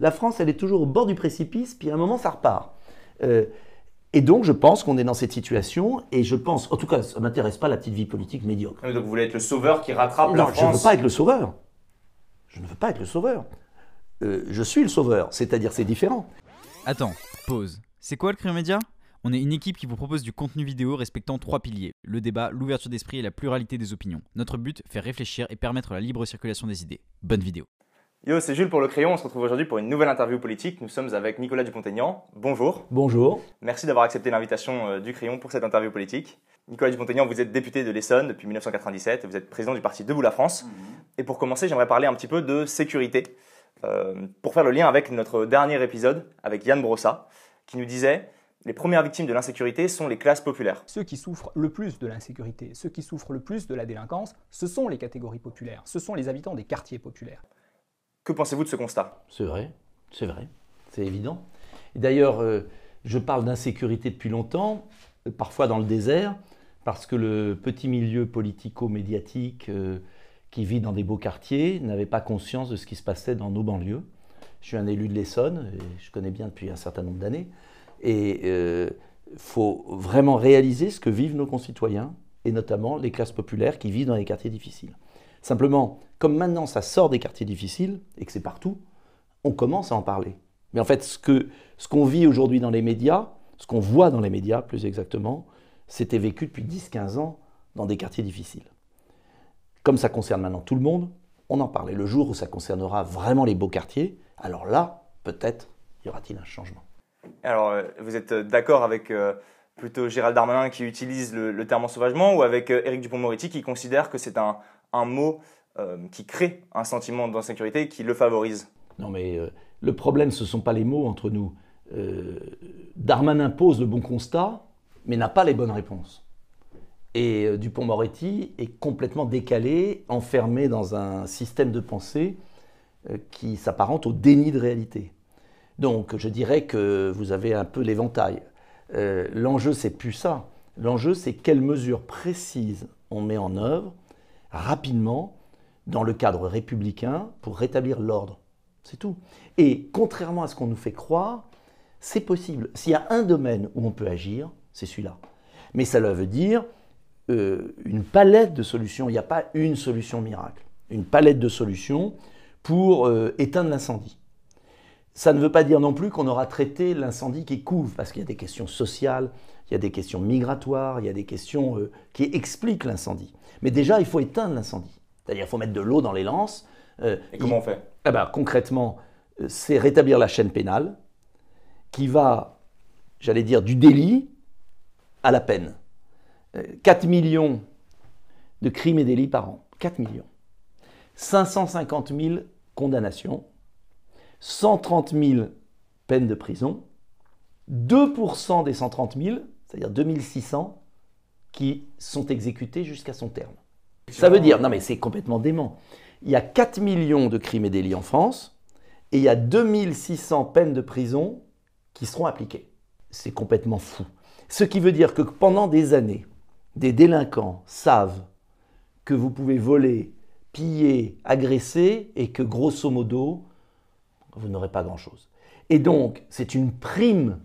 La France, elle est toujours au bord du précipice, puis à un moment, ça repart. Euh, et donc, je pense qu'on est dans cette situation, et je pense, en tout cas, ça ne m'intéresse pas la petite vie politique médiocre. Donc vous voulez être le sauveur qui rattrape la France je ne veux pas être le sauveur. Je ne veux pas être le sauveur. Euh, je suis le sauveur, c'est-à-dire c'est différent. Attends, pause. C'est quoi le Crayon Média? On est une équipe qui vous propose du contenu vidéo respectant trois piliers le débat, l'ouverture d'esprit et la pluralité des opinions. Notre but, faire réfléchir et permettre la libre circulation des idées. Bonne vidéo. Yo, c'est Jules pour le crayon. On se retrouve aujourd'hui pour une nouvelle interview politique. Nous sommes avec Nicolas Dupont-Aignan. Bonjour. Bonjour. Merci d'avoir accepté l'invitation euh, du crayon pour cette interview politique. Nicolas Dupont-Aignan, vous êtes député de l'Essonne depuis 1997 et vous êtes président du parti Debout la France. Mhm. Et pour commencer, j'aimerais parler un petit peu de sécurité. Euh, pour faire le lien avec notre dernier épisode avec Yann Brossa, qui nous disait les premières victimes de l'insécurité sont les classes populaires. Ceux qui souffrent le plus de l'insécurité, ceux qui souffrent le plus de la délinquance, ce sont les catégories populaires, ce sont les habitants des quartiers populaires. Que pensez-vous de ce constat C'est vrai, c'est vrai, c'est évident. D'ailleurs, euh, je parle d'insécurité depuis longtemps, euh, parfois dans le désert, parce que le petit milieu politico-médiatique euh, qui vit dans des beaux quartiers n'avait pas conscience de ce qui se passait dans nos banlieues. Je suis un élu de l'Essonne, je connais bien depuis un certain nombre d'années, et il faut vraiment réaliser ce que vivent nos concitoyens, et notamment les classes populaires qui vivent dans les quartiers difficiles. Simplement, comme maintenant ça sort des quartiers difficiles et que c'est partout, on commence à en parler. Mais en fait, ce qu'on ce vit aujourd'hui dans les médias, ce qu'on voit dans les médias plus exactement, c'était vécu depuis 10-15 ans dans des quartiers difficiles. Comme ça concerne maintenant tout le monde, on en parle. Et le jour où ça concernera vraiment les beaux quartiers, alors là, peut-être, y aura-t-il un changement. Alors, euh, vous êtes d'accord avec euh, plutôt Gérald Darmanin qui utilise le, le terme ensauvagement ou avec euh, Éric Dupont-Moretti qui considère que c'est un, un mot euh, qui crée un sentiment d'insécurité qui le favorise. Non, mais euh, le problème, ce ne sont pas les mots entre nous. Euh, Darmanin pose le bon constat, mais n'a pas les bonnes réponses. Et Dupont-Moretti est complètement décalé, enfermé dans un système de pensée qui s'apparente au déni de réalité. Donc, je dirais que vous avez un peu l'éventail. L'enjeu, c'est plus ça. L'enjeu, c'est quelles mesures précises on met en œuvre rapidement dans le cadre républicain pour rétablir l'ordre. C'est tout. Et contrairement à ce qu'on nous fait croire, c'est possible. S'il y a un domaine où on peut agir, c'est celui-là. Mais ça veut dire euh, une palette de solutions. Il n'y a pas une solution miracle. Une palette de solutions pour euh, éteindre l'incendie. Ça ne veut pas dire non plus qu'on aura traité l'incendie qui couvre, parce qu'il y a des questions sociales, il y a des questions migratoires, il y a des questions euh, qui expliquent l'incendie. Mais déjà, il faut éteindre l'incendie. C'est-à-dire qu'il faut mettre de l'eau dans les lances. Euh, Et comment on fait eh ben, Concrètement, euh, c'est rétablir la chaîne pénale qui va, j'allais dire, du délit à la peine. 4 millions de crimes et délits par an. 4 millions. 550 000 condamnations 130 000 peines de prison, 2% des 130 000, c'est-à-dire 2600, qui sont exécutés jusqu'à son terme. Ça veut dire, non mais c'est complètement dément, il y a 4 millions de crimes et délits en France, et il y a 2600 peines de prison qui seront appliquées. C'est complètement fou. Ce qui veut dire que pendant des années, des délinquants savent que vous pouvez voler, piller, agresser, et que grosso modo, vous n'aurez pas grand-chose. Et donc, c'est une prime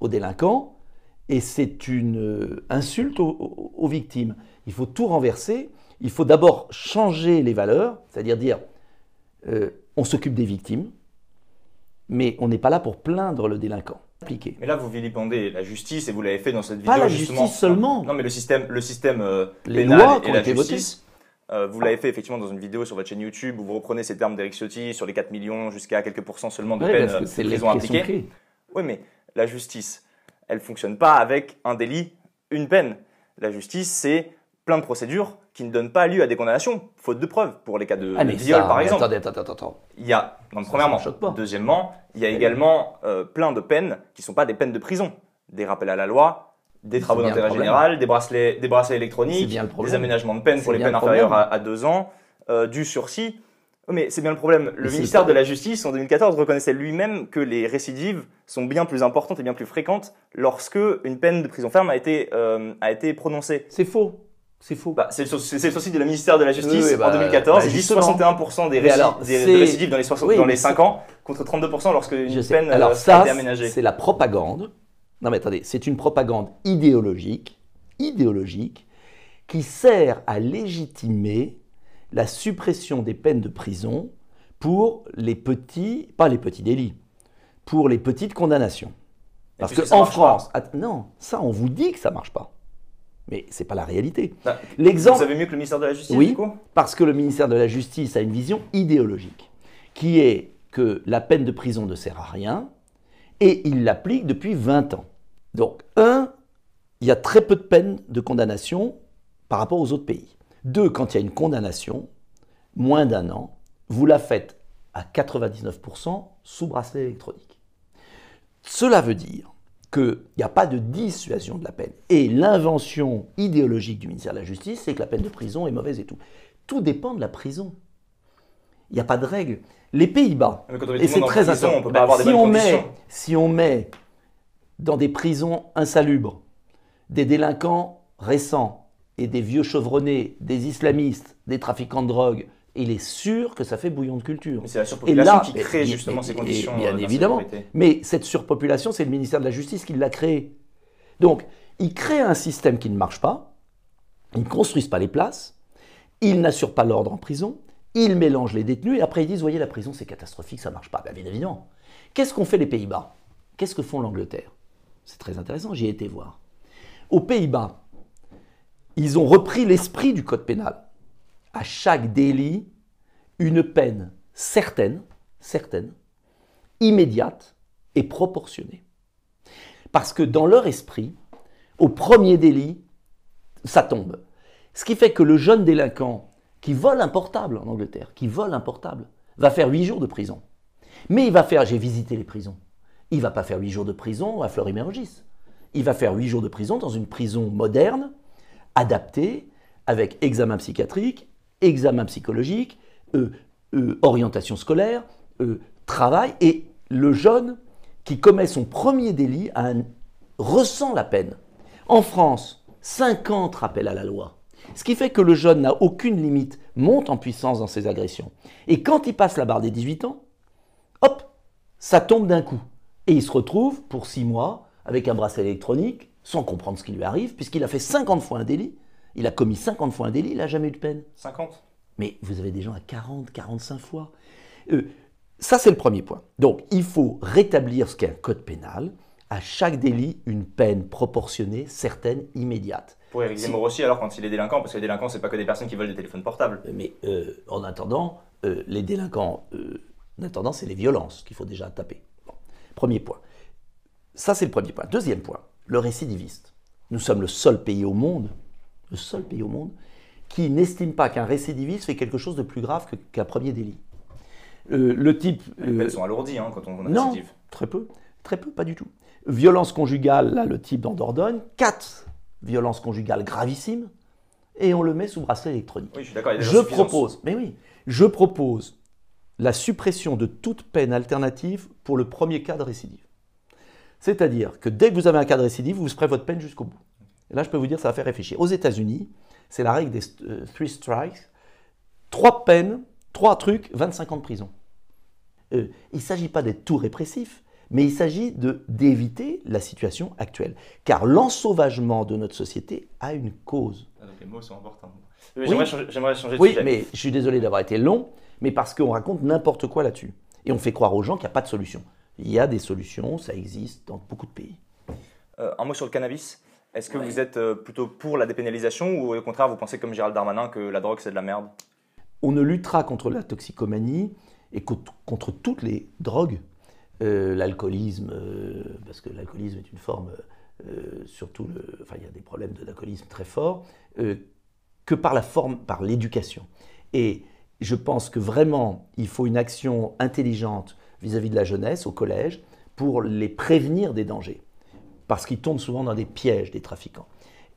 aux délinquants et c'est une euh, insulte aux, victimes. Il faut tout renverser. Il faut d'abord changer les valeurs, c'est-à-dire dire, euh, on s'occupe des victimes, mais on n'est pas là pour plaindre le délinquant. Mais là, vous vilipendez la justice et vous l'avez fait dans cette vidéo. Pas la justice seulement. Non, mais le système, le système euh, les lois et la justice. Euh, vous l'avez fait effectivement dans une vidéo sur votre chaîne YouTube où vous reprenez ces termes d'Eric Ciotti sur les 4 millions jusqu'à quelques pourcents seulement de peines de prison. Oui, mais la justice, elle fonctionne pas avec un délit, une peine. La justice, c'est plein de procédures qui ne donnent pas lieu à des condamnations, faute de preuves, pour les cas de, ah, viol par exemple. Attendez, attendez, attendez. Il y a, donc, premièrement, deuxièmement, il y a également euh, plein de peines qui ne sont pas des peines de prison. Des rappels à la loi, des travaux d'intérêt général, des bracelets, des bracelets électroniques, des aménagements de peine pour les peines inférieures à, deux ans, euh, du sursis. Mais c'est bien le problème. Le ministère de la Justice, en 2014, reconnaissait lui-même que les récidives sont bien plus importantes et bien plus fréquentes lorsque une peine de prison ferme a été, euh, a été prononcée. C'est faux. C'est faux. Bah, c'est le, souci de la ministère de la Justice en 2014. Bah, il dit 61% des, récidives, dans les, dans les 5 ans contre 32% lorsque une peine alors, euh, ça, a été aménagée. C'est la propagande. Non mais attendez, c'est une propagande idéologique, idéologique, qui sert à légitimer la suppression des peines de prison pour les petits, pas les petits délits, pour les petites condamnations. Parce qu'en France, non, ça on vous dit que ça marche pas. Mais ce n'est pas la réalité. Bah, L'exemple. Vous savez mieux que le ministère de la Justice Oui, parce que le ministère de la Justice a une vision idéologique, qui est que la peine de prison ne sert à rien, et il l'applique depuis 20 ans. Donc, un, il y a très peu de peines de condamnation par rapport aux autres pays. Deux, quand il y a une condamnation, moins d'un an, vous la faites à 99% sous bracelet électronique. Cela veut dire qu'il n'y a pas de dissuasion de la peine. Et l'invention idéologique du ministère de la Justice, c'est que la peine de prison est mauvaise et tout. Tout dépend de la prison. Il n'y a pas de règle. Les Pays-Bas, et c'est très intéressant, bah, si, on met, si on met dans des prisons insalubres des délinquants récents et des vieux chevronnés, des islamistes, des trafiquants de drogue, il est sûr que ça fait bouillon de culture. Mais c'est la surpopulation qui crée justement ces conditions. bien euh, évidemment. Mais cette surpopulation, c'est le ministère de la Justice qui l'a créée. Donc, ils créent un système qui ne marche pas, ils ne construisent pas les places, ils n'assurent pas l'ordre en prison, ils mélangent les détenus et après ils disent Voyez, la prison c'est catastrophique, ça ne marche pas. Ben, bien évidemment. Qu'est-ce qu'ont fait les Pays-Bas? Qu'est-ce que font l'Angleterre? C'est très intéressant, j'y ai été voir. Aux Pays-Bas, ils ont repris l'esprit du code pénal à chaque délit une peine certaine, certaine, immédiate et proportionnée. Parce que dans leur esprit, au premier délit, ça tombe. Ce qui fait que le jeune délinquant qui vole un portable en Angleterre, qui vole un portable, va faire huit jours de prison. Mais il va faire, j'ai visité les prisons, il va pas faire huit jours de prison à Fleury-Mérogis. Il va faire huit jours de prison dans une prison moderne, adaptée, avec examen psychiatrique, examen psychologique, euh, euh, orientation scolaire, euh, travail, et le jeune qui commet son premier délit ressent la peine. En France, 50 rappels à la loi. Ce qui fait que le jeune n'a aucune limite, monte en puissance dans ses agressions. Et quand il passe la barre des 18 ans, hop, ça tombe d'un coup. Et il se retrouve pour 6 mois avec un bracelet électronique, sans comprendre ce qui lui arrive, puisqu'il a fait 50 fois un délit, il a commis 50 fois un délit, il n'a jamais eu de peine. 50 Mais vous avez des gens à 40, 45 fois. Euh, ça, c'est le premier point. Donc, il faut rétablir ce qu'est un code pénal. À chaque délit, une peine proportionnée, certaine, immédiate. Pour Éric Zemmour aussi, alors, quand il est délinquant, parce que les délinquants, ce n'est pas que des personnes qui volent des téléphones portables. Euh, mais euh, en attendant, les délinquants, en attendant, c'est les violences qu'il faut déjà taper. Premier point. Ça, c'est le premier point. Deuxième point, le récidiviste. Nous sommes le seul pays au monde le seul pays au monde, qui n'estime pas qu'un récidiviste fait quelque chose de plus grave qu'un premier délit. Euh, le type. Les euh, sont alourdies hein, quand on, on non, Très peu, très peu, pas du tout. Violence conjugale, là, le type dans Dordogne, quatre violences conjugales gravissimes, et on le met sous bracelet électronique. Oui, je suis d'accord. Je propose, mais oui, je propose la suppression de toute peine alternative pour le premier cas de récidive. C'est-à-dire que dès que vous avez un cas de récidive, vous ferez votre peine jusqu'au bout là, je peux vous dire, ça va faire réfléchir. Aux États-Unis, c'est la règle des euh, three strikes. Trois peines, trois trucs, 25 ans de prison. Euh, il ne s'agit pas d'être tout répressif, mais il s'agit d'éviter la situation actuelle. Car l'ensauvagement de notre société a une cause. Ah, donc les mots sont importants. J'aimerais changer, de oui, mais je suis désolé d'avoir été long, mais parce qu'on raconte n'importe quoi là-dessus. Et on fait croire aux gens qu'il n'y a pas de solution. Il y a des solutions, ça existe dans beaucoup de pays. Euh, un mot sur le cannabis. Est-ce que vous êtes euh, plutôt pour la dépénalisation ou au contraire vous pensez comme Gérald Darmanin que la drogue c'est de la merde? On ne luttera contre la toxicomanie et contre toutes les drogues, euh, l'alcoolisme, euh, parce que l'alcoolisme est une forme, surtout, le, enfin il y a des problèmes de l'alcoolisme très forts, que par la forme, par l'éducation. Et je pense que vraiment il faut une action intelligente vis à -vis de la jeunesse au collège pour les prévenir des dangers parce qu'ils tombent souvent dans des pièges des trafiquants.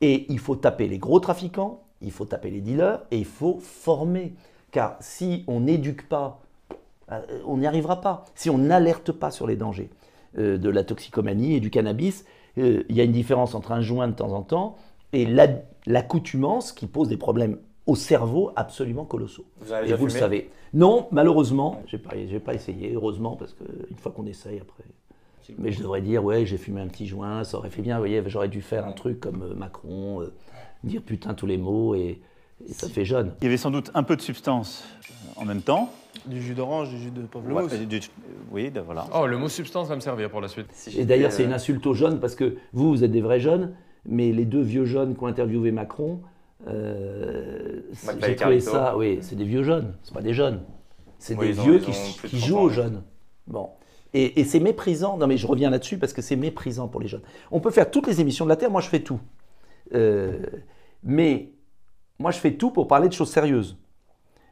Et il faut taper les gros trafiquants, il faut taper les dealers et il faut former. Car si on n'éduque pas, euh, on n'y arrivera pas. Si on n'alerte pas sur les dangers euh, de la toxicomanie et du cannabis, euh, il y a une différence entre un joint de temps en temps et l'accoutumance qui pose des problèmes au cerveau absolument colossaux. Vous avez Et vous le savez. Non, malheureusement, j'ai pas, pas essayé, heureusement, parce qu'une fois qu'on essaye après. Mais je devrais dire, ouais, j'ai fumé un petit joint, ça aurait fait bien, vous voyez, j'aurais dû faire un truc comme euh, Macron, euh, dire putain tous les mots, et, ça fait jeune. Il y avait sans doute un peu de substance euh, en même temps. Du jus d'orange, du jus de pamplemousse. oui, voilà. Oh, le mot substance va me servir pour la suite. et d'ailleurs, c'est une insulte aux jeunes, parce que vous, vous êtes des vrais jeunes, mais les deux vieux jeunes qui ont interviewé Macron, euh, j'ai trouvé ça, oui, c'est des vieux jeunes, c'est pas des jeunes. C'est des vieux qui, jouent aux jeunes. Bon. Et, c'est méprisant, non mais je reviens là-dessus parce que c'est méprisant pour les jeunes. On peut faire toutes les émissions de la Terre, moi je fais tout. Euh, mais moi je fais tout pour parler de choses sérieuses.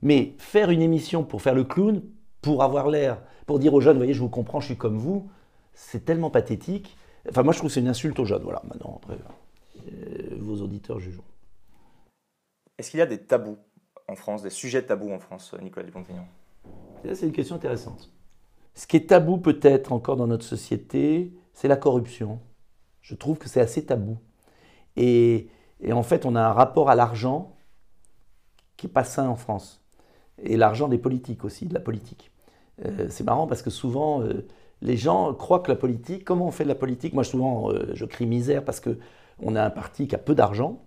Mais faire une émission pour faire le clown, pour avoir l'air, pour dire aux jeunes, vous voyez, je vous comprends, je suis comme vous, c'est tellement pathétique. Enfin, moi je trouve que c'est une insulte aux jeunes. Voilà, maintenant, après, euh, vos auditeurs jugeront. Est-ce qu'il y a des tabous en France, des sujets tabous en France, Nicolas Dupont-Aignan? C'est une question intéressante. Ce qui est tabou peut-être encore dans notre société, c'est la corruption. Je trouve que c'est assez tabou. Et, en fait, on a un rapport à l'argent qui n'est pas sain en France. Et l'argent des politiques aussi, de la politique. Euh, c'est marrant parce que souvent, euh, les gens croient que la politique, comment on fait de la politique? Moi, souvent, euh, je crie misère parce qu'on a un parti qui a peu d'argent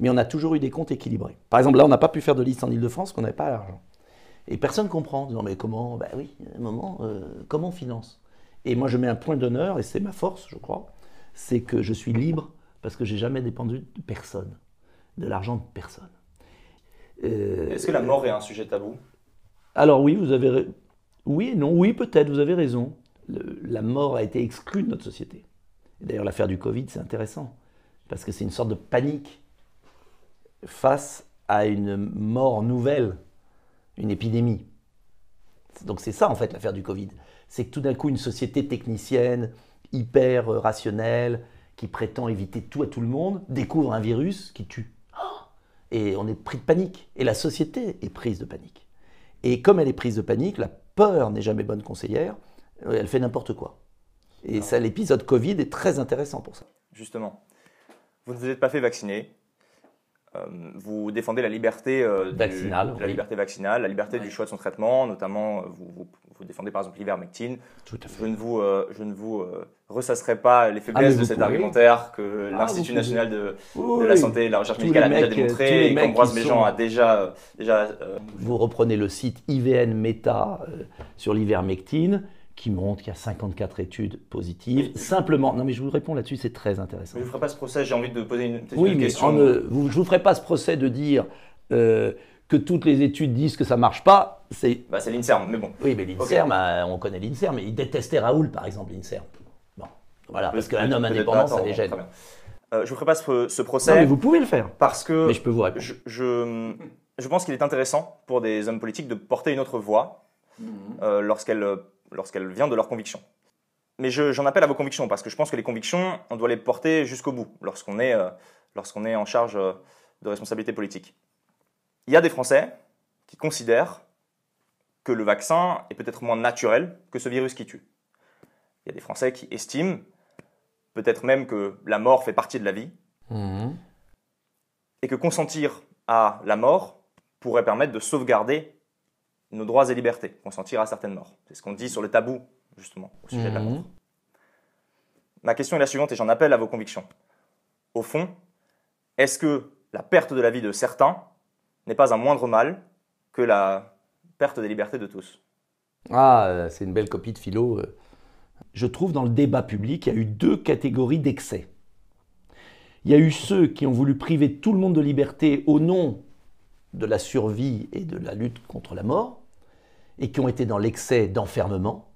mais on a toujours eu des comptes équilibrés. Par exemple, là, on n'a pas pu faire de liste en Ile-de-France parce qu'on n'avait pas l'argent. Et personne ne comprend, disant, mais comment Ben oui, un moment, euh, comment on finance? Et moi, je mets un point d'honneur, et c'est ma force, je crois, c'est que je suis libre parce que j'ai jamais dépendu de personne, de l'argent de personne. Euh, Est-ce que la mort est un sujet tabou? Alors oui, vous avez... Oui et non, oui peut-être, vous avez raison. la mort a été exclue de notre société. D'ailleurs, l'affaire du Covid, c'est intéressant, parce que c'est une sorte de panique face à une mort nouvelle, une épidémie. Donc c'est ça en fait l'affaire du Covid. C'est que tout d'un coup une société technicienne, hyper rationnelle, qui prétend éviter tout à tout le monde, découvre un virus qui tue. Et on est pris de panique. Et la société est prise de panique. Et comme elle est prise de panique, la peur n'est jamais bonne conseillère, elle fait n'importe quoi. Et ça, l'épisode Covid est très intéressant pour ça. Justement. Vous ne vous êtes pas fait vacciner, euh, vous défendez la liberté euh, vaccinale, la liberté vaccinale, la liberté du choix de son traitement, notamment euh, vous, vous, défendez par exemple l'ivermectine. Tout à fait. Je ne vous, je ne vous ressasserai pas les faiblesses ah, de cet argumentaire que ah, l'Institut national de, la santé et de la recherche médicale a déjà démontré et qu'Ambroise Méjean a déjà. déjà Vous reprenez le site IVN Meta sur l'ivermectine qui montre qu'il y a 54 études positives. Simplement, non mais je vous réponds là-dessus, c'est très intéressant. Mais je ne vous ferai pas ce procès, j'ai envie de poser une, oui, mais question. je ne vous ferai pas ce procès de dire euh, que toutes les études disent que ça ne marche pas. C'est bah, l'INSERM, mais bon. Oui, mais l'INSERM, euh, on connaît l'INSERM, mais il détestait Raoul, par exemple, l'INSERM. Bon, voilà, parce qu'un homme indépendant, ça les gêne. Euh, je ne vous ferai pas ce, procès. Non, mais vous pouvez le faire. Parce que mais je peux vous répondre. Je, je, je pense qu'il est intéressant pour des hommes politiques de porter une autre voix mhm. euh, lorsqu'elle lorsqu'elle vient de leurs convictions. Mais j'en appelle à vos convictions, parce que je pense que les convictions, on doit les porter jusqu'au bout, lorsqu'on est, euh, est en charge euh, de responsabilité politique. Il y a des Français qui considèrent que le vaccin est peut-être moins naturel que ce virus qui tue. Il y a des Français qui estiment, peut-être même que la mort fait partie de la vie, mmh. et que consentir à la mort pourrait permettre de sauvegarder nos droits et libertés, consentir à certaines morts. C'est ce qu'on dit sur le tabou, justement, au sujet de la mort. Mhm. Ma question est la suivante et j'en appelle à vos convictions. Au fond, est-ce que la perte de la vie de certains n'est pas un moindre mal que la perte des libertés de tous? Ah, c'est une belle copie de philo. Je trouve dans le débat public, il y a eu deux catégories d'excès. Il y a eu ceux qui ont voulu priver tout le monde de liberté au nom de la survie et de la lutte contre la mort, et qui ont été dans l'excès d'enfermement.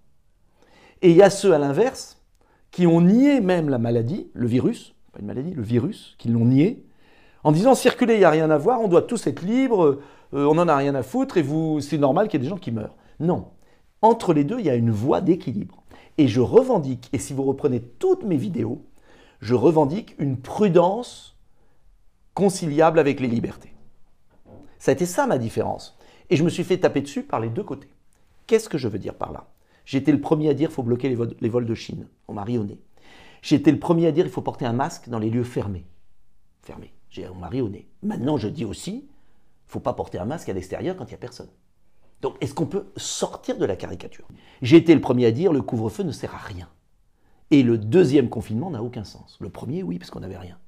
Et il y a ceux à l'inverse qui ont nié même la maladie, le virus, pas une maladie, le virus, qui l'ont nié, en disant circuler, il n'y a rien à voir, on doit tous être libres, euh, on n'en a rien à foutre, et vous, c'est normal qu'il y ait des gens qui meurent. Non. Entre les deux, il y a une voie d'équilibre. Et je revendique, et si vous reprenez toutes mes vidéos, je revendique une prudence conciliable avec les libertés. Ça a été ça ma différence. Et je me suis fait taper dessus par les deux côtés. Qu'est-ce que je veux dire par là? Été le premier à dire faut bloquer les vols, de Chine. On m'a rionné. Été le premier à dire qu'il faut porter un masque dans les lieux fermés. Fermés. J'ai un mari au nez. Maintenant, je dis aussi, il faut pas porter un masque à l'extérieur quand il n'y a personne. Donc, est-ce qu'on peut sortir de la caricature? J'ai été le premier à dire, le couvre-feu ne sert à rien. Et le deuxième confinement n'a aucun sens. Le premier, oui, parce qu'on n'avait rien.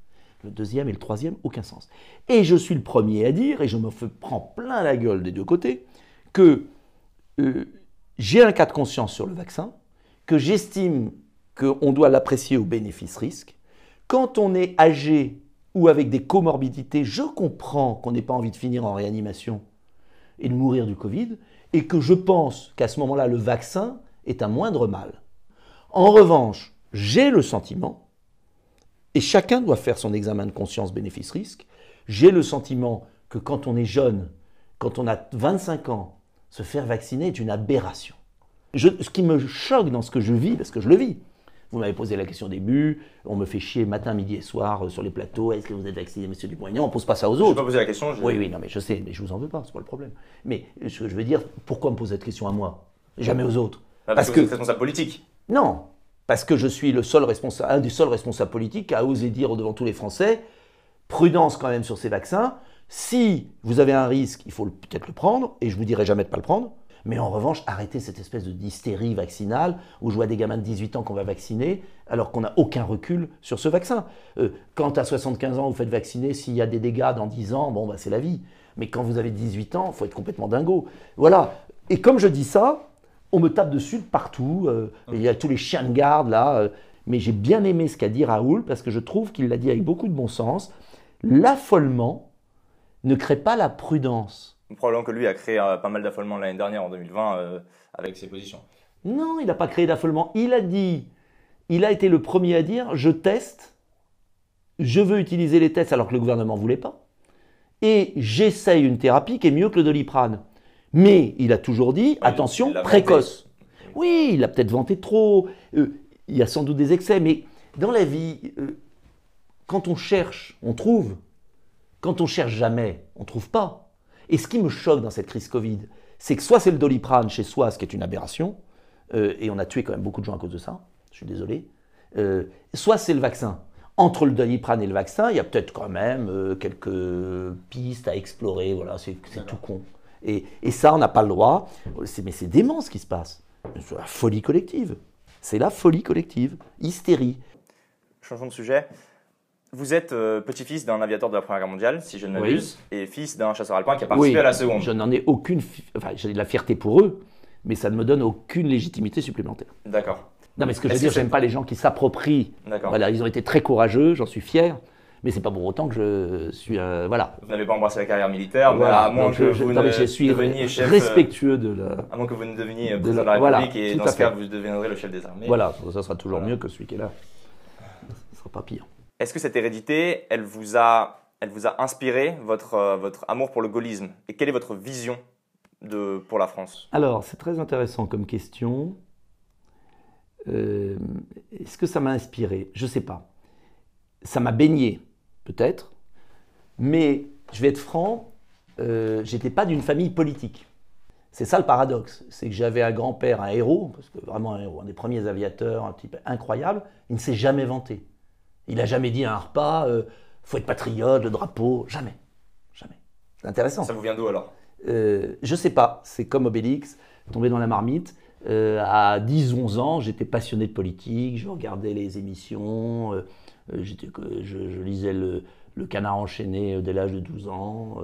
Le deuxième et le troisième, aucun sens. Et je suis le premier à dire, et je me prends plein la gueule des deux côtés, que euh, j'ai un cas de conscience sur le vaccin, que j'estime qu'on doit l'apprécier au bénéfice-risque. Quand on est âgé ou avec des comorbidités, je comprends qu'on n'ait pas envie de finir en réanimation et de mourir du Covid, et que je pense qu'à ce moment-là, le vaccin est un moindre mal. En revanche, j'ai le sentiment, et chacun doit faire son examen de conscience bénéfice-risque, j'ai le sentiment que quand on est jeune, quand on a 25 ans, se faire vacciner est une aberration. ce qui me choque dans ce que je vis, parce que je le vis, vous m'avez posé la question au début, on me fait chier matin, midi et soir euh, sur les plateaux, est-ce que vous êtes vacciné, monsieur Dupont-Aignan On ne pose pas ça aux autres. Je pas posé la question. Oui, oui, non, mais je sais, mais je vous en veux pas, c'est pas le problème. Mais ce que je veux dire, pourquoi me poser cette question à moi? Jamais aux autres. Ah, parce, que, vous êtes responsable politique. Non, parce que je suis le seul responsable, un des seuls responsables politiques à oser dire devant tous les Français, prudence quand même sur ces vaccins. Si vous avez un risque, il faut peut-être le prendre, et je vous dirai jamais de ne pas le prendre. Mais en revanche, arrêtez cette espèce de d'hystérie vaccinale où je vois des gamins de 18 ans qu'on va vacciner alors qu'on n'a aucun recul sur ce vaccin. Euh, quand à 75 ans vous faites vacciner, s'il y a des dégâts dans 10 ans, bon, bah, c'est la vie. Mais quand vous avez 18 ans, il faut être complètement dingo. Voilà. Et comme je dis ça, on me tape dessus de partout. Euh, il y a tous les chiens de garde là. Euh, mais j'ai bien aimé ce qu'a dit Raoul parce que je trouve qu'il l'a dit avec beaucoup de bon sens. L'affolement ne crée pas la prudence. Probablement que lui a créé euh, pas mal d'affolement l'année dernière, en 2020, euh, avec ses positions. Non, il n'a pas créé d'affolement. Il a dit, il a été le premier à dire, je teste, je veux utiliser les tests alors que le gouvernement ne voulait pas, et j'essaye une thérapie qui est mieux que le doliprane. Mais il a toujours dit, attention, précoce. Oui, il a peut-être vanté trop, euh, il y a sans doute des excès, mais dans la vie, quand on cherche, on trouve. Quand on cherche jamais, on ne trouve pas. Et ce qui me choque dans cette crise Covid, c'est que soit c'est le doliprane chez soi, ce qui est une aberration, euh, et on a tué quand même beaucoup de gens à cause de ça, je suis désolé, euh, soit c'est le vaccin. Entre le doliprane et le vaccin, il y a peut-être quand même euh, quelques pistes à explorer, voilà, c'est tout con. Et, et ça, on n'a pas le droit. Mais c'est dément ce qui se passe. C'est la folie collective. C'est la folie collective. Hystérie. Changeons de sujet. Vous êtes euh, petit-fils d'un aviateur de la Première Guerre mondiale, si je ne m'abuse, et fils d'un chasseur alpin qui a participé à la Seconde. Je n'en ai aucune. Enfin, j'ai de la fierté pour eux, mais ça ne me donne aucune légitimité supplémentaire. D'accord. Non, mais ce que je veux dire, j'aime pas les gens qui s'approprient. Voilà, ils ont été très courageux, j'en suis fier. Mais c'est pas pour autant que je suis euh, voilà. Vous n'avez pas embrassé la carrière militaire, voilà. à moins que je, vous ne je suis deveniez chef, respectueux de la. À moins que vous ne deveniez président de la, République et dans ce cas vous deviendrez le chef des armées. Voilà, ça sera toujours mieux que celui qui est là. Ça sera pas pire. Est-ce que cette hérédité, elle vous a, elle vous a inspiré votre, euh, votre amour pour le gaullisme? Et quelle est votre vision de, pour la France? Alors, c'est très intéressant comme question. Euh, est-ce que ça m'a inspiré? Je ne sais pas. Ça m'a baigné, peut-être. Mais je vais être franc, euh, j'étais pas d'une famille politique. C'est ça le paradoxe. C'est que j'avais un grand-père, un héros, parce que vraiment un héros, un des premiers aviateurs, un type incroyable. Il ne s'est jamais vanté. Il n'a jamais dit à un repas, euh, faut être patriote, le drapeau, jamais. Jamais. C'est intéressant. Ça vous vient d'où alors? Euh, Je sais pas. C'est comme Obélix, tombé dans la marmite. Euh, à 10-11 ans, j'étais passionné de politique, je regardais les émissions, euh, je, je, lisais le, Canard enchaîné dès l'âge de 12 ans.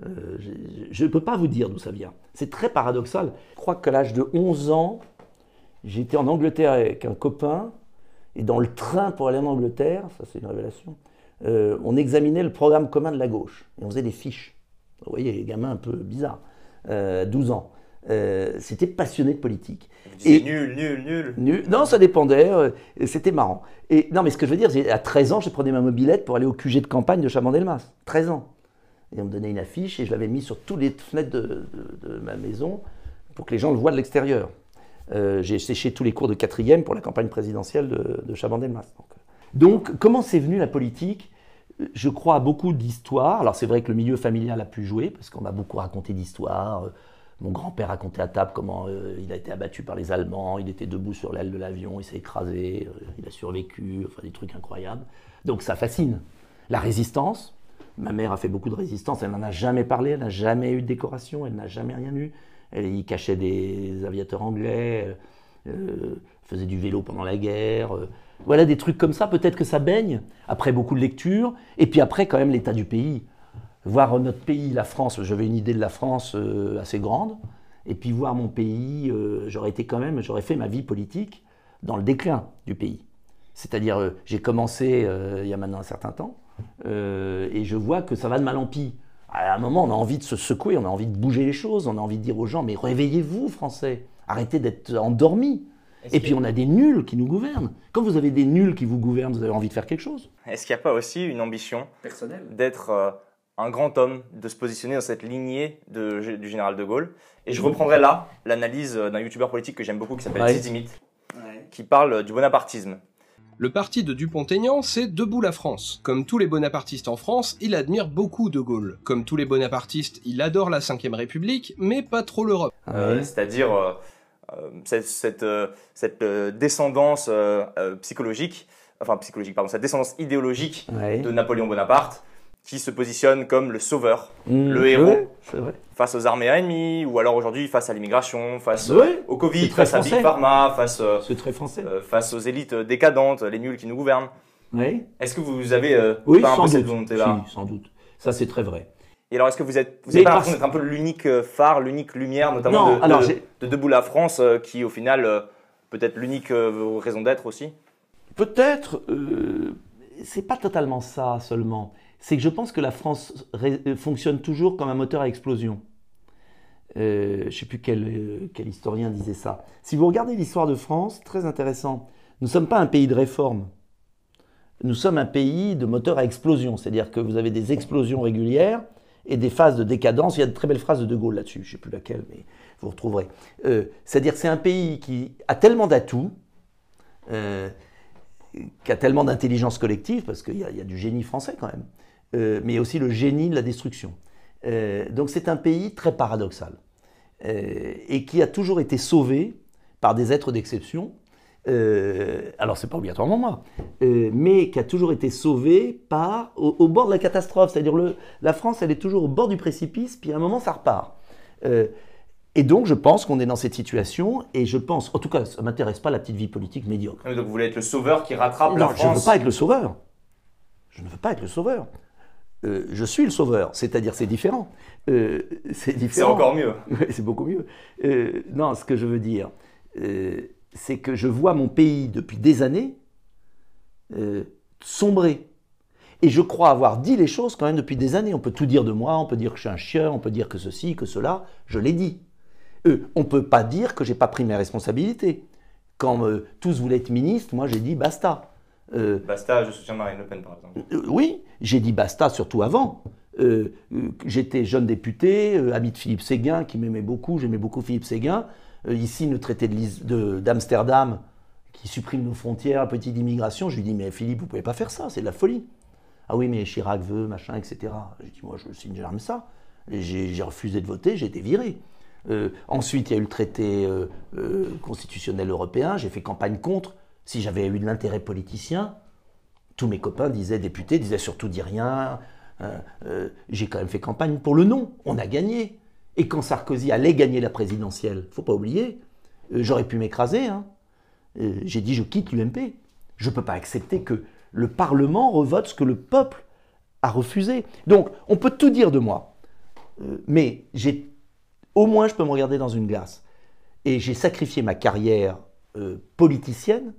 je ne peux pas vous dire d'où ça vient. C'est très paradoxal. Je crois qu'à l'âge de 11 ans, j'étais en Angleterre avec un copain et dans le train pour aller en Angleterre, ça c'est une révélation, euh, on examinait le programme commun de la gauche. Et on faisait des fiches. Vous voyez, les gamins un peu bizarres, euh, 12 ans. Euh, c'était passionné de politique. et nul, nul, nul, nul. Non, ça dépendait. Euh, c'était marrant. Et non, mais ce que je veux dire, à 13 ans, je prenais ma mobilette pour aller au QG de campagne de Chabandelmas. 13 ans. Et on me donnait une affiche et je l'avais mise sur toutes les fenêtres de, de ma maison pour que les gens le voient de l'extérieur. Euh, j'ai séché tous les cours de quatrième pour la campagne présidentielle de, de Chaban-Delmas. Donc, donc, comment c'est venu la politique? Je crois à beaucoup d'histoires. Alors, c'est vrai que le milieu familial a pu jouer, parce qu'on m'a beaucoup raconté d'histoires. Mon grand-père racontait à table comment euh, il a été abattu par les Allemands, il était debout sur l'aile de l'avion, il s'est écrasé, euh, il a survécu, enfin des trucs incroyables. Donc ça fascine. La résistance, Ma mère a fait beaucoup de résistance, elle n'en a jamais parlé, elle n'a jamais eu de décoration, elle n'a jamais rien eu. Elle y cachait des aviateurs anglais, euh, faisait du vélo pendant la guerre. Voilà des trucs comme ça, peut-être que ça baigne, après beaucoup de lectures, et puis après quand même l'état du pays. Voir notre pays, la France, j'avais une idée de la France euh, assez grande, et puis voir mon pays, euh, j'aurais été quand même, j'aurais fait ma vie politique dans le déclin du pays. C'est-à-dire, euh, j'ai commencé il y a maintenant un certain temps, et je vois que ça va de mal en pis. À un moment, on a envie de se secouer, on a envie de bouger les choses, on a envie de dire aux gens, mais réveillez-vous, Français, arrêtez d'être endormis. Et puis on a des nuls qui nous gouvernent. Quand vous avez des nuls qui vous gouvernent, vous avez envie de faire quelque chose. Est-ce qu'il n'y a pas aussi une ambition personnelle d'être un grand homme, de se positionner dans cette lignée de, du général de Gaulle. Et je reprendrai là l'analyse d'un youtubeur politique que j'aime beaucoup qui s'appelle Zizimit, qui parle du bonapartisme. Le parti de Dupont-Aignan, c'est Debout la France. Comme tous les bonapartistes en France, il admire beaucoup De Gaulle. Comme tous les bonapartistes, il adore la Ve République, mais pas trop l'Europe. Euh, c'est-à-dire euh, euh, cette, cette, descendance psychologique, enfin psychologique, pardon, cette descendance idéologique de Napoléon Bonaparte, qui se positionne comme le sauveur, mmh. le héros, face aux armées ennemies, ou alors aujourd'hui face à l'immigration, face euh, au Covid, face à Big Pharma, face, euh, très français. Euh, face aux élites décadentes, les nuls qui nous gouvernent. Oui. Est-ce que vous avez oui, pas un peu cette volonté-là sans doute. Ça, c'est très vrai. Et alors, est-ce que vous êtes, vous n'avez pas l'impression d'être un peu l'unique phare, l'unique lumière, notamment de, de, Debout la France, qui au final, peut-être l'unique raison d'être aussi? Peut-être. c'est pas totalement ça seulement c'est que je pense que la France euh, fonctionne toujours comme un moteur à explosion. Euh, je ne sais plus quel, euh, quel, historien disait ça. Si vous regardez l'histoire de France, très intéressant, nous ne sommes pas un pays de réforme. Nous sommes un pays de moteur à explosion, c'est-à-dire que vous avez des explosions régulières et des phases de décadence. Il y a de très belles phrases de De Gaulle là-dessus, je ne sais plus laquelle, mais vous retrouverez. c'est-à-dire que c'est un pays qui a tellement d'atouts, qui a tellement d'intelligence collective, parce qu'il y, a du génie français quand même, euh, mais aussi le génie de la destruction. Euh, donc c'est un pays très paradoxal euh, et qui a toujours été sauvé par des êtres d'exception. alors c'est pas obligatoirement moi, mais qui a toujours été sauvé par au, bord de la catastrophe. C'est-à-dire la France, elle est toujours au bord du précipice, puis à un moment ça repart. Et donc, je pense qu'on est dans cette situation, et je pense, en tout cas, ça ne m'intéresse pas la petite vie politique médiocre. donc, vous voulez être le sauveur qui rattrape la France je ne veux pas être le sauveur. Je ne veux pas être le sauveur. Euh, je suis le sauveur, c'est-à-dire c'est différent. Euh, c'est différent. C'est encore mieux. c'est beaucoup mieux. Euh, non, ce que je veux dire, c'est que je vois mon pays depuis des années sombrer. Et je crois avoir dit les choses quand même depuis des années. On peut tout dire de moi, on peut dire que je suis un chien, on peut dire que ceci, que cela. Je l'ai dit. on ne peut pas dire que j'ai pas pris mes responsabilités. Quand tous voulaient être ministres, moi j'ai dit basta. Euh, basta, je soutiens Marine Le Pen, par exemple. Euh, oui, j'ai dit basta surtout avant. Euh, j'étais jeune député, ami de Philippe Séguin, qui m'aimait beaucoup, j'aimais beaucoup Philippe Séguin. ici, le traité d'Amsterdam, qui supprime nos frontières, petit d'immigration, je lui dis, mais Philippe, vous pouvez pas faire ça, c'est de la folie. Ah oui, mais Chirac veut, machin, etc. J'ai dit, moi, je signe jamais ça. J'ai refusé de voter, j'ai été viré. ensuite, il y a eu le traité constitutionnel européen, j'ai fait campagne contre. Si j'avais eu de l'intérêt politicien, tous mes copains disaient, députés, disaient surtout dis rien. Euh, euh, j'ai quand même fait campagne pour le non. On a gagné. Et quand Sarkozy allait gagner la présidentielle, faut pas oublier, euh, j'aurais pu m'écraser. Hein. j'ai dit je quitte l'UMP. Je ne peux pas accepter que le Parlement revote ce que le peuple a refusé. Donc, on peut tout dire de moi. mais j'ai, au moins, je peux me regarder dans une glace. Et j'ai sacrifié ma carrière politicienne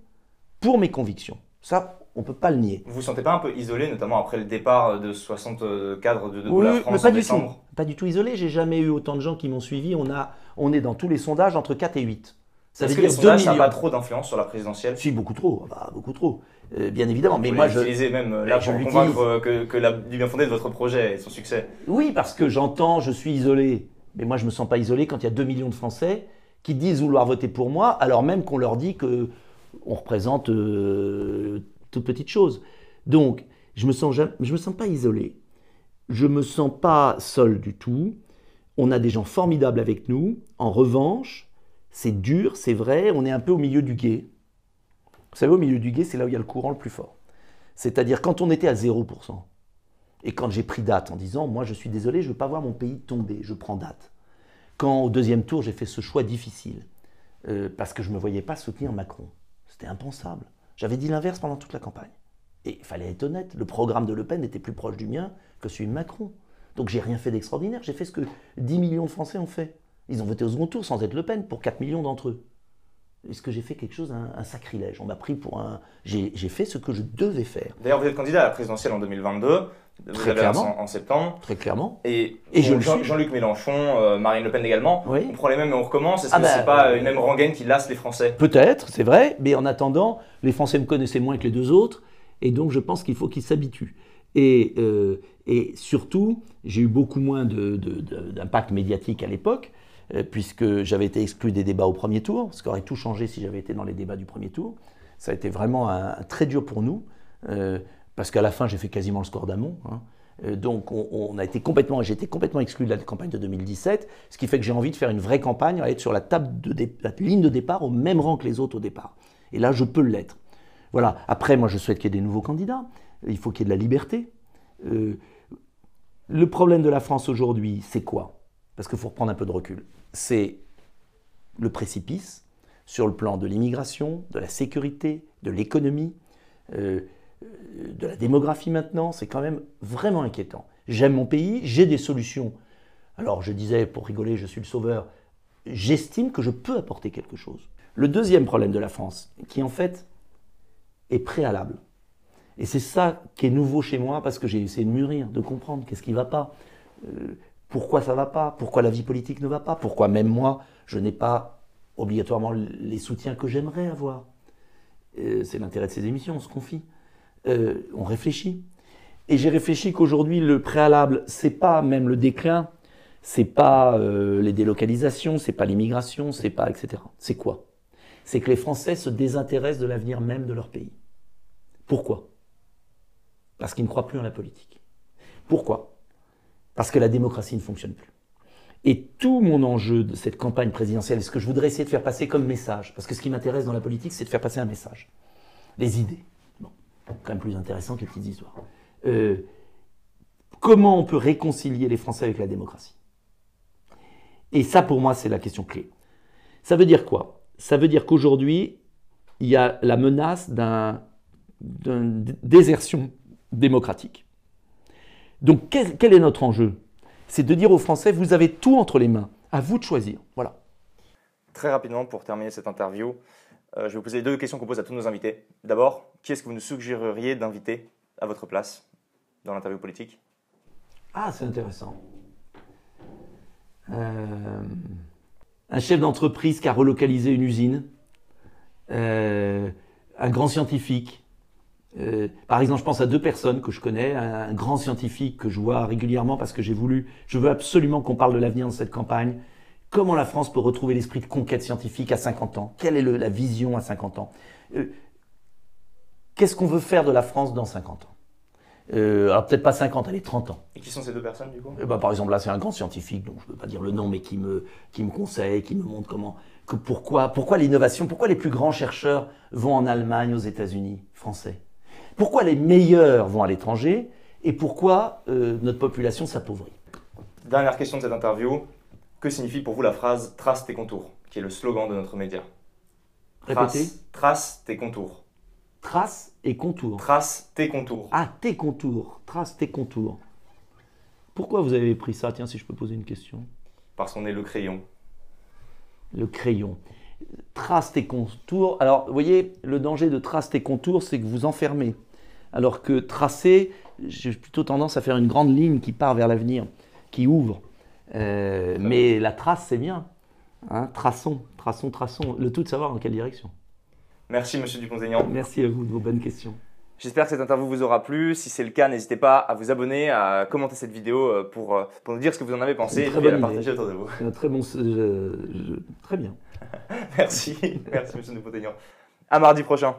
pour mes convictions. Ça, on ne peut pas le nier. Vous vous sentez pas un peu isolé, notamment après le départ de 60 cadres de, de la France pas en du décembre tout. Pas du tout isolé. J'ai jamais eu autant de gens qui m'ont suivi. On, a, on est dans tous les sondages entre 4 et 8. Ça Est-ce que les sondages n'ont pas trop d'influence sur la présidentielle? Si, beaucoup trop. Bah, beaucoup trop. Euh, bien évidemment. mais moi, je même euh, là je pour convaincre que, que la, du bien fondé de votre projet et son succès. Oui, parce que j'entends, je suis isolé. Mais moi, je me sens pas isolé quand il y a 2 millions de Français qui disent vouloir voter pour moi, alors même qu'on leur dit que on représente euh, toute petite chose. Donc, je me sens je me sens pas isolé. Je me sens pas seul du tout. On a des gens formidables avec nous. En revanche, c'est dur, c'est vrai, on est un peu au milieu du guet. Vous savez, au milieu du guet, c'est là où il y a le courant le plus fort. C'est-à-dire quand on était à 0%, Et quand j'ai pris date en disant, moi je suis désolé, je ne veux pas voir mon pays tomber, je prends date. Quand au deuxième tour, j'ai fait ce choix difficile, euh, parce que je ne me voyais pas soutenir Macron. Impensable. J'avais dit l'inverse pendant toute la campagne. Et il fallait être honnête, le programme de Le Pen était plus proche du mien que celui de Macron. Donc j'ai rien fait d'extraordinaire, j'ai fait ce que 10 millions de Français ont fait. Ils ont voté au second tour sans être Le Pen pour 4 millions d'entre eux. Est-ce que j'ai fait quelque chose, un, sacrilège? On m'a pris pour un. J'ai fait ce que je devais faire. D'ailleurs, vous êtes candidat à la présidentielle en 2022. Vous Très clairement. En, septembre. Très clairement. Et, Jean-Luc Mélenchon, euh, Marine Le Pen également. On prend les mêmes et on recommence. Est-ce ah que bah, c'est pas euh, une même rengaine qui lasse les Français? Peut-être, c'est vrai. Mais en attendant, les Français me connaissaient moins que les deux autres. Et donc, je pense qu'il faut qu'ils s'habituent. Et, euh, et, surtout, j'ai eu beaucoup moins d'impact médiatique à l'époque. Euh, puisque j'avais été exclu des débats au premier tour, ce qui aurait tout changé si j'avais été dans les débats du premier tour. Ça a été vraiment un, très dur pour nous, euh, parce qu'à la fin, j'ai fait quasiment le score d'Amont. Hein. Euh, donc on, a été complètement, j'ai été complètement exclu de la campagne de 2017, ce qui fait que j'ai envie de faire une vraie campagne, à être sur la, table la ligne de départ au même rang que les autres au départ. Et là, je peux l'être. Voilà. Après, moi, je souhaite qu'il y ait des nouveaux candidats. Il faut qu'il y ait de la liberté. le problème de la France aujourd'hui, c'est quoi? Parce qu'il faut reprendre un peu de recul c'est le précipice sur le plan de l'immigration, de la sécurité, de l'économie, euh, de la démographie maintenant. C'est quand même vraiment inquiétant. J'aime mon pays, j'ai des solutions. Alors je disais, pour rigoler, je suis le sauveur. J'estime que je peux apporter quelque chose. Le deuxième problème de la France, qui en fait est préalable, et c'est ça qui est nouveau chez moi, parce que j'ai essayé de mûrir, de comprendre qu'est-ce qui ne va pas. Euh, pourquoi ça va pas? Pourquoi la vie politique ne va pas? Pourquoi même moi, je n'ai pas obligatoirement les soutiens que j'aimerais avoir? Euh, C'est l'intérêt de ces émissions, on se confie. Euh, on réfléchit. Et j'ai réfléchi qu'aujourd'hui, le préalable, c'est pas même le déclin, c'est pas euh, les délocalisations, c'est pas l'immigration, c'est pas etc. C'est quoi? C'est que les Français se désintéressent de l'avenir même de leur pays. Pourquoi? Parce qu'ils ne croient plus en la politique. Pourquoi? Parce que la démocratie ne fonctionne plus. Et tout mon enjeu de cette campagne présidentielle, ce que je voudrais essayer de faire passer comme message, parce que ce qui m'intéresse dans la politique, c'est de faire passer un message. Les idées. Bon, quand même plus intéressant que les petites histoires. Euh, comment on peut réconcilier les Français avec la démocratie? Et ça, pour moi, c'est la question clé. Ça veut dire quoi? Ça veut dire qu'aujourd'hui, il y a la menace d'une désertion démocratique. Donc quel, est notre enjeu? C'est de dire aux Français, vous avez tout entre les mains, à vous de choisir. Voilà. Très rapidement, pour terminer cette interview, euh, je vais vous poser deux questions qu'on pose à tous nos invités. D'abord, qui est-ce que vous nous suggéreriez d'inviter à votre place dans l'interview politique? Ah, c'est intéressant. Euh, un chef d'entreprise qui a relocalisé une usine, euh, un grand scientifique, euh, par exemple, je pense à deux personnes que je connais, un, grand scientifique que je vois régulièrement parce que j'ai voulu, je veux absolument qu'on parle de l'avenir dans cette campagne. Comment la France peut retrouver l'esprit de conquête scientifique à 50 ans? Quelle est la vision à 50 ans? Euh, Qu'est-ce qu'on veut faire de la France dans 50 ans? Euh, alors peut-être pas 50, allez, 30 ans. Et qui sont ces deux personnes du coup? Eh ben, Par exemple là c'est un grand scientifique, donc je ne veux pas dire le nom, mais qui me, qui me conseille, qui me montre comment, que pourquoi, pourquoi l'innovation, pourquoi les plus grands chercheurs vont en Allemagne, aux États-Unis, français? Pourquoi les meilleurs vont à l'étranger et pourquoi euh, notre population s'appauvrit? Dernière question de cette interview. Que signifie pour vous la phrase Trace tes contours, qui est le slogan de notre média? Répétez. Trace, tes contours. Trace et contours. Trace tes contours. Ah, tes contours. Trace tes contours. Pourquoi vous avez pris ça? Tiens, si je peux poser une question. Parce qu'on est le crayon. Le crayon trace tes contours. Alors, vous voyez, le danger de trace tes contours, c'est que vous enfermez. Alors que tracer, j'ai plutôt tendance à faire une grande ligne qui part vers l'avenir, qui ouvre. Euh, mais la trace, c'est bien. Hein, traçons, traçons, traçons. Le tout de savoir dans quelle direction. Merci, monsieur Dupont-Aignan. Merci à vous de vos bonnes questions. J'espère que cette interview vous aura plu. Si c'est le cas, n'hésitez pas à vous abonner, à commenter cette vidéo euh, pour, euh, pour nous dire ce que vous en avez pensé et à la partager autour de vous. Très, bon, très bien. merci, merci Monsieur Dupont-Aignan. À mardi prochain.